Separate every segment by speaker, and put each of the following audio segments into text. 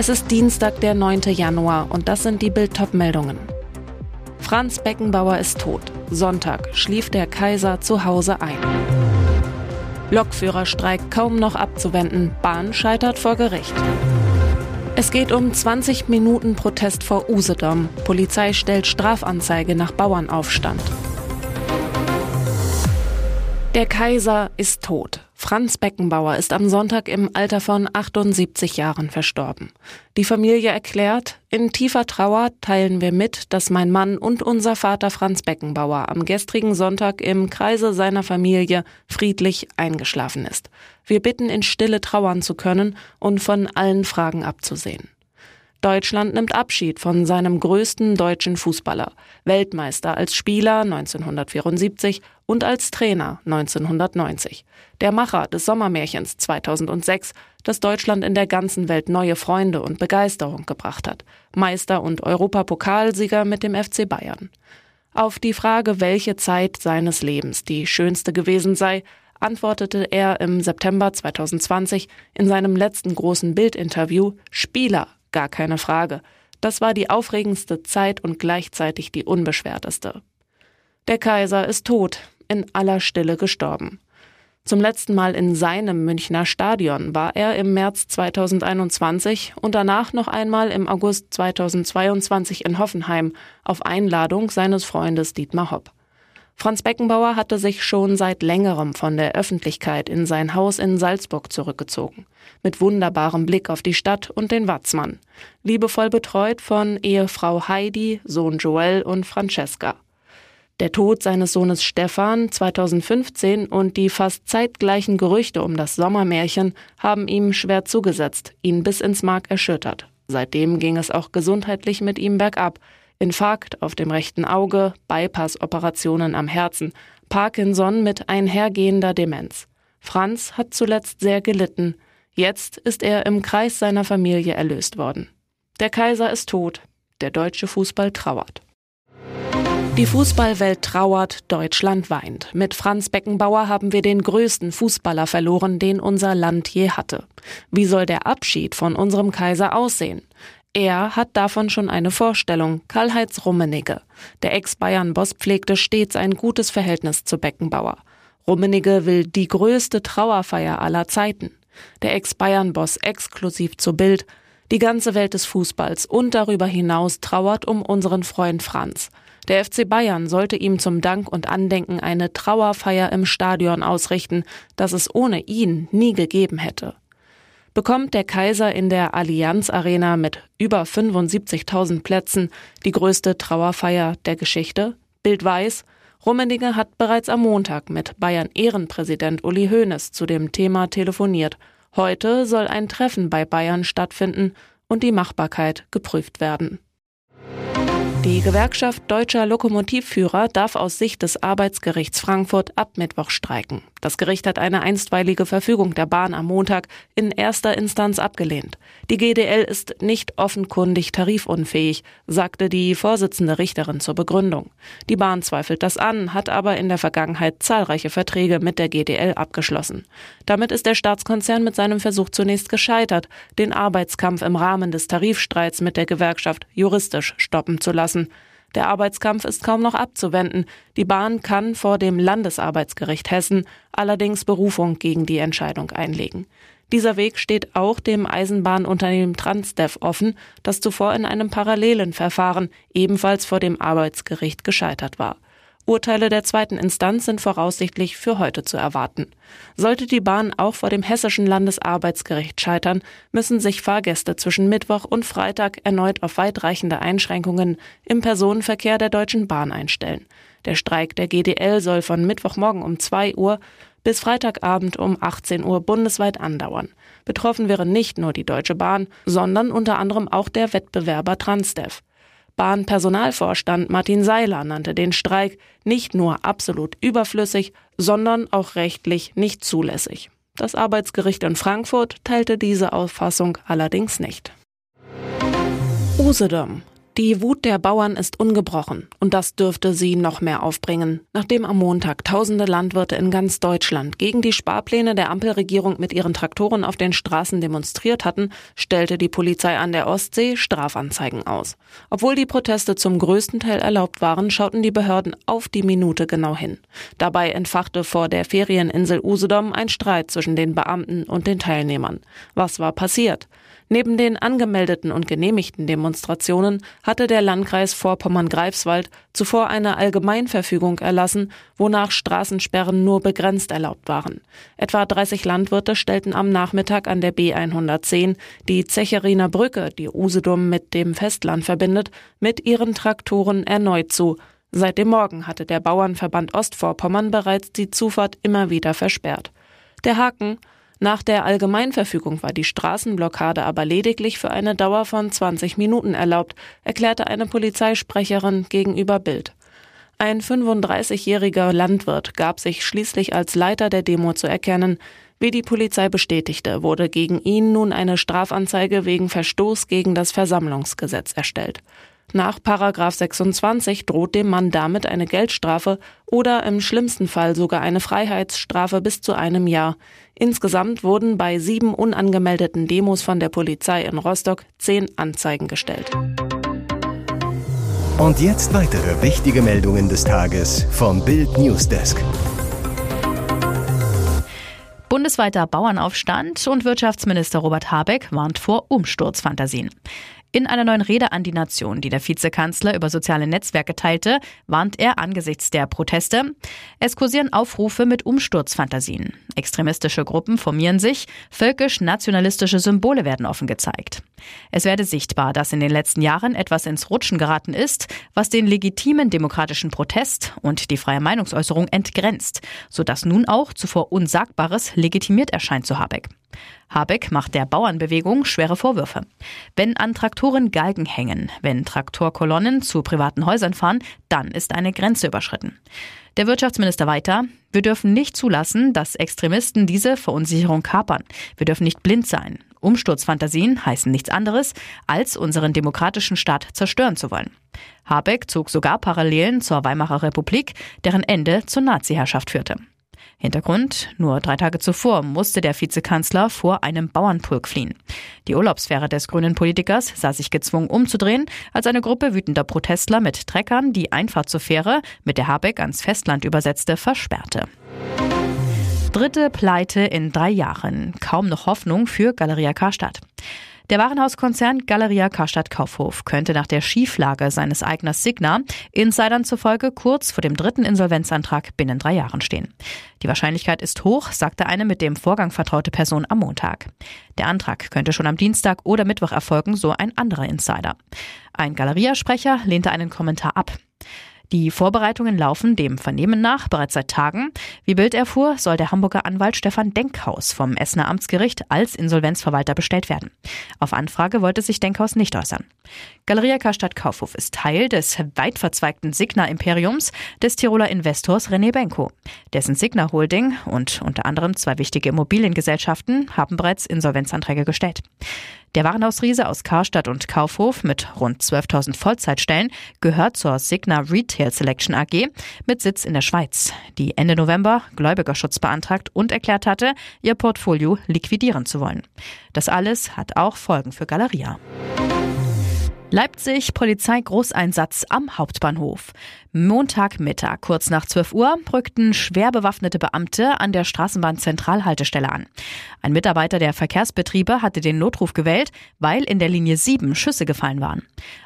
Speaker 1: Es ist Dienstag, der 9. Januar und das sind die Bild-Top-Meldungen. Franz Beckenbauer ist tot. Sonntag schlief der Kaiser zu Hause ein. Lokführerstreik kaum noch abzuwenden. Bahn scheitert vor Gericht. Es geht um 20 Minuten Protest vor Usedom. Polizei stellt Strafanzeige nach Bauernaufstand. Der Kaiser ist tot. Franz Beckenbauer ist am Sonntag im Alter von 78 Jahren verstorben. Die Familie erklärt, in tiefer Trauer teilen wir mit, dass mein Mann und unser Vater Franz Beckenbauer am gestrigen Sonntag im Kreise seiner Familie friedlich eingeschlafen ist. Wir bitten, in Stille trauern zu können und von allen Fragen abzusehen. Deutschland nimmt Abschied von seinem größten deutschen Fußballer, Weltmeister als Spieler 1974 und als Trainer 1990. Der Macher des Sommermärchens 2006, das Deutschland in der ganzen Welt neue Freunde und Begeisterung gebracht hat. Meister und Europapokalsieger mit dem FC Bayern. Auf die Frage, welche Zeit seines Lebens die schönste gewesen sei, antwortete er im September 2020 in seinem letzten großen Bildinterview Spieler Gar keine Frage. Das war die aufregendste Zeit und gleichzeitig die unbeschwerteste. Der Kaiser ist tot, in aller Stille gestorben. Zum letzten Mal in seinem Münchner Stadion war er im März 2021 und danach noch einmal im August 2022 in Hoffenheim auf Einladung seines Freundes Dietmar Hopp. Franz Beckenbauer hatte sich schon seit längerem von der Öffentlichkeit in sein Haus in Salzburg zurückgezogen. Mit wunderbarem Blick auf die Stadt und den Watzmann. Liebevoll betreut von Ehefrau Heidi, Sohn Joel und Francesca. Der Tod seines Sohnes Stefan 2015 und die fast zeitgleichen Gerüchte um das Sommermärchen haben ihm schwer zugesetzt, ihn bis ins Mark erschüttert. Seitdem ging es auch gesundheitlich mit ihm bergab. Infarkt auf dem rechten Auge, Bypass-Operationen am Herzen, Parkinson mit einhergehender Demenz. Franz hat zuletzt sehr gelitten. Jetzt ist er im Kreis seiner Familie erlöst worden. Der Kaiser ist tot. Der deutsche Fußball trauert. Die Fußballwelt trauert, Deutschland weint. Mit Franz Beckenbauer haben wir den größten Fußballer verloren, den unser Land je hatte. Wie soll der Abschied von unserem Kaiser aussehen? Er hat davon schon eine Vorstellung, Karl-Heinz Rummenigge. Der Ex-Bayern-Boss pflegte stets ein gutes Verhältnis zu Beckenbauer. Rummenigge will die größte Trauerfeier aller Zeiten. Der Ex-Bayern-Boss exklusiv zu Bild. Die ganze Welt des Fußballs und darüber hinaus trauert um unseren Freund Franz. Der FC Bayern sollte ihm zum Dank und Andenken eine Trauerfeier im Stadion ausrichten, das es ohne ihn nie gegeben hätte bekommt der Kaiser in der Allianz Arena mit über 75.000 Plätzen die größte Trauerfeier der Geschichte. Bild weiß, Rummenigge hat bereits am Montag mit Bayern Ehrenpräsident Uli Hoeneß zu dem Thema telefoniert. Heute soll ein Treffen bei Bayern stattfinden und die Machbarkeit geprüft werden. Die Gewerkschaft deutscher Lokomotivführer darf aus Sicht des Arbeitsgerichts Frankfurt ab Mittwoch streiken. Das Gericht hat eine einstweilige Verfügung der Bahn am Montag in erster Instanz abgelehnt. Die GDL ist nicht offenkundig tarifunfähig, sagte die Vorsitzende Richterin zur Begründung. Die Bahn zweifelt das an, hat aber in der Vergangenheit zahlreiche Verträge mit der GDL abgeschlossen. Damit ist der Staatskonzern mit seinem Versuch zunächst gescheitert, den Arbeitskampf im Rahmen des Tarifstreits mit der Gewerkschaft juristisch stoppen zu lassen. Der Arbeitskampf ist kaum noch abzuwenden. Die Bahn kann vor dem Landesarbeitsgericht Hessen allerdings Berufung gegen die Entscheidung einlegen. Dieser Weg steht auch dem Eisenbahnunternehmen Transdev offen, das zuvor in einem parallelen Verfahren ebenfalls vor dem Arbeitsgericht gescheitert war. Urteile der zweiten Instanz sind voraussichtlich für heute zu erwarten. Sollte die Bahn auch vor dem Hessischen Landesarbeitsgericht scheitern, müssen sich Fahrgäste zwischen Mittwoch und Freitag erneut auf weitreichende Einschränkungen im Personenverkehr der Deutschen Bahn einstellen. Der Streik der GDL soll von Mittwochmorgen um 2 Uhr bis Freitagabend um 18 Uhr bundesweit andauern. Betroffen wäre nicht nur die Deutsche Bahn, sondern unter anderem auch der Wettbewerber Transdev. Bahnpersonalvorstand Martin Seiler nannte den Streik nicht nur absolut überflüssig, sondern auch rechtlich nicht zulässig. Das Arbeitsgericht in Frankfurt teilte diese Auffassung allerdings nicht. Usedom. Die Wut der Bauern ist ungebrochen und das dürfte sie noch mehr aufbringen. Nachdem am Montag tausende Landwirte in ganz Deutschland gegen die Sparpläne der Ampelregierung mit ihren Traktoren auf den Straßen demonstriert hatten, stellte die Polizei an der Ostsee Strafanzeigen aus. Obwohl die Proteste zum größten Teil erlaubt waren, schauten die Behörden auf die Minute genau hin. Dabei entfachte vor der Ferieninsel Usedom ein Streit zwischen den Beamten und den Teilnehmern. Was war passiert? Neben den angemeldeten und genehmigten Demonstrationen hatte der Landkreis Vorpommern-Greifswald zuvor eine Allgemeinverfügung erlassen, wonach Straßensperren nur begrenzt erlaubt waren. Etwa 30 Landwirte stellten am Nachmittag an der B110 die Zecheriner Brücke, die Usedom mit dem Festland verbindet, mit ihren Traktoren erneut zu. Seit dem Morgen hatte der Bauernverband Ostvorpommern bereits die Zufahrt immer wieder versperrt. Der Haken nach der Allgemeinverfügung war die Straßenblockade aber lediglich für eine Dauer von 20 Minuten erlaubt, erklärte eine Polizeisprecherin gegenüber Bild. Ein 35-jähriger Landwirt gab sich schließlich als Leiter der Demo zu erkennen. Wie die Polizei bestätigte, wurde gegen ihn nun eine Strafanzeige wegen Verstoß gegen das Versammlungsgesetz erstellt. Nach Paragraph 26 droht dem Mann damit eine Geldstrafe oder im schlimmsten Fall sogar eine Freiheitsstrafe bis zu einem Jahr. Insgesamt wurden bei sieben unangemeldeten Demos von der Polizei in Rostock zehn Anzeigen gestellt.
Speaker 2: Und jetzt weitere wichtige Meldungen des Tages vom Bild Newsdesk.
Speaker 3: Bundesweiter Bauernaufstand und Wirtschaftsminister Robert Habeck warnt vor Umsturzfantasien. In einer neuen Rede an die Nation, die der Vizekanzler über soziale Netzwerke teilte, warnt er angesichts der Proteste. Es kursieren Aufrufe mit Umsturzfantasien. Extremistische Gruppen formieren sich, völkisch-nationalistische Symbole werden offen gezeigt. Es werde sichtbar, dass in den letzten Jahren etwas ins Rutschen geraten ist, was den legitimen demokratischen Protest und die freie Meinungsäußerung entgrenzt, sodass nun auch zuvor Unsagbares legitimiert erscheint zu Habeck. Habeck macht der Bauernbewegung schwere Vorwürfe. Wenn an Traktoren Galgen hängen, wenn Traktorkolonnen zu privaten Häusern fahren, dann ist eine Grenze überschritten. Der Wirtschaftsminister weiter, wir dürfen nicht zulassen, dass Extremisten diese Verunsicherung kapern. Wir dürfen nicht blind sein. Umsturzfantasien heißen nichts anderes, als unseren demokratischen Staat zerstören zu wollen. Habeck zog sogar Parallelen zur Weimarer Republik, deren Ende zur Nazi-Herrschaft führte. Hintergrund, nur drei Tage zuvor musste der Vizekanzler vor einem Bauernpulk fliehen. Die Urlaubsfähre des grünen Politikers sah sich gezwungen umzudrehen, als eine Gruppe wütender Protestler mit Treckern die Einfahrt zur Fähre, mit der Habeck ans Festland übersetzte, versperrte. Dritte Pleite in drei Jahren. Kaum noch Hoffnung für Galeria Karstadt. Der Warenhauskonzern Galeria Karstadt Kaufhof könnte nach der Schieflage seines Eigners Signa Insidern zufolge kurz vor dem dritten Insolvenzantrag binnen drei Jahren stehen. Die Wahrscheinlichkeit ist hoch, sagte eine mit dem Vorgang vertraute Person am Montag. Der Antrag könnte schon am Dienstag oder Mittwoch erfolgen, so ein anderer Insider. Ein Galeria-Sprecher lehnte einen Kommentar ab. Die Vorbereitungen laufen dem Vernehmen nach bereits seit Tagen. Wie Bild erfuhr, soll der Hamburger Anwalt Stefan Denkhaus vom Essener Amtsgericht als Insolvenzverwalter bestellt werden. Auf Anfrage wollte sich Denkhaus nicht äußern. Galeria Karstadt Kaufhof ist Teil des weit verzweigten Signa-Imperiums des Tiroler Investors René Benko. Dessen Signa Holding und unter anderem zwei wichtige Immobiliengesellschaften haben bereits Insolvenzanträge gestellt. Der Warenhausriese aus Karstadt und Kaufhof mit rund 12.000 Vollzeitstellen gehört zur Signa Retail Selection AG mit Sitz in der Schweiz, die Ende November Gläubigerschutz beantragt und erklärt hatte, ihr Portfolio liquidieren zu wollen. Das alles hat auch Folgen für Galeria. Leipzig Polizeigroßeinsatz am Hauptbahnhof. Montagmittag, kurz nach 12 Uhr, rückten schwer bewaffnete Beamte an der Straßenbahnzentralhaltestelle an. Ein Mitarbeiter der Verkehrsbetriebe hatte den Notruf gewählt, weil in der Linie 7 Schüsse gefallen waren.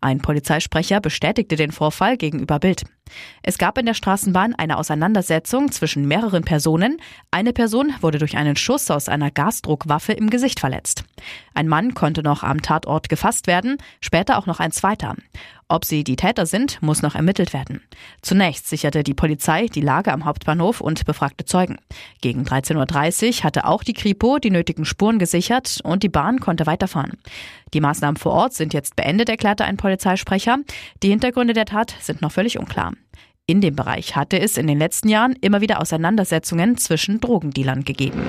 Speaker 3: Ein Polizeisprecher bestätigte den Vorfall gegenüber Bild. Es gab in der Straßenbahn eine Auseinandersetzung zwischen mehreren Personen. Eine Person wurde durch einen Schuss aus einer Gasdruckwaffe im Gesicht verletzt. Ein Mann konnte noch am Tatort gefasst werden, später auch noch ein zweiter. Ob sie die Täter sind, muss noch ermittelt werden. Zunächst sicherte die Polizei die Lage am Hauptbahnhof und befragte Zeugen. Gegen 13.30 Uhr hatte auch die Kripo die nötigen Spuren gesichert und die Bahn konnte weiterfahren. Die Maßnahmen vor Ort sind jetzt beendet, erklärte ein Polizeisprecher. Die Hintergründe der Tat sind noch völlig unklar. In dem Bereich hatte es in den letzten Jahren immer wieder Auseinandersetzungen zwischen Drogendealern gegeben.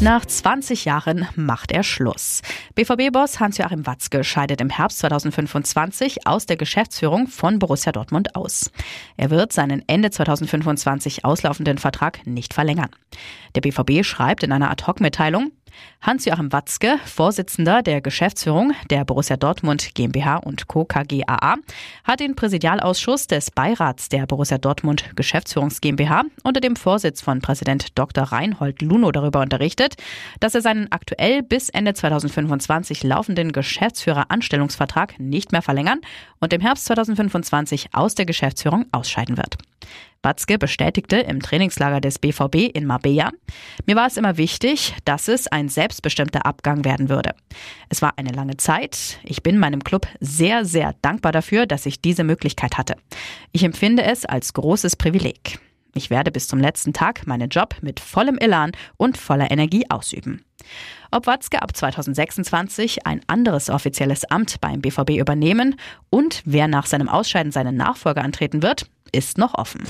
Speaker 3: Nach 20 Jahren macht er Schluss. BVB-Boss Hans-Joachim Watzke scheidet im Herbst 2025 aus der Geschäftsführung von Borussia Dortmund aus. Er wird seinen Ende 2025 auslaufenden Vertrag nicht verlängern. Der BVB schreibt in einer Ad-Hoc-Mitteilung, Hans-Joachim Watzke, Vorsitzender der Geschäftsführung der Borussia Dortmund GmbH und Co. KGaA, hat den Präsidialausschuss des Beirats der Borussia Dortmund Geschäftsführungs GmbH unter dem Vorsitz von Präsident Dr. Reinhold Luno darüber unterrichtet, dass er seinen aktuell bis Ende 2025 laufenden Geschäftsführeranstellungsvertrag nicht mehr verlängern und im Herbst 2025 aus der Geschäftsführung ausscheiden wird. Batzke bestätigte im Trainingslager des BVB in Marbella, mir war es immer wichtig, dass es ein selbstbestimmter Abgang werden würde. Es war eine lange Zeit. Ich bin meinem Club sehr, sehr dankbar dafür, dass ich diese Möglichkeit hatte. Ich empfinde es als großes Privileg. Ich werde bis zum letzten Tag meinen Job mit vollem Elan und voller Energie ausüben. Ob Watzke ab 2026 ein anderes offizielles Amt beim BVB übernehmen und wer nach seinem Ausscheiden seinen Nachfolger antreten wird, ist noch offen.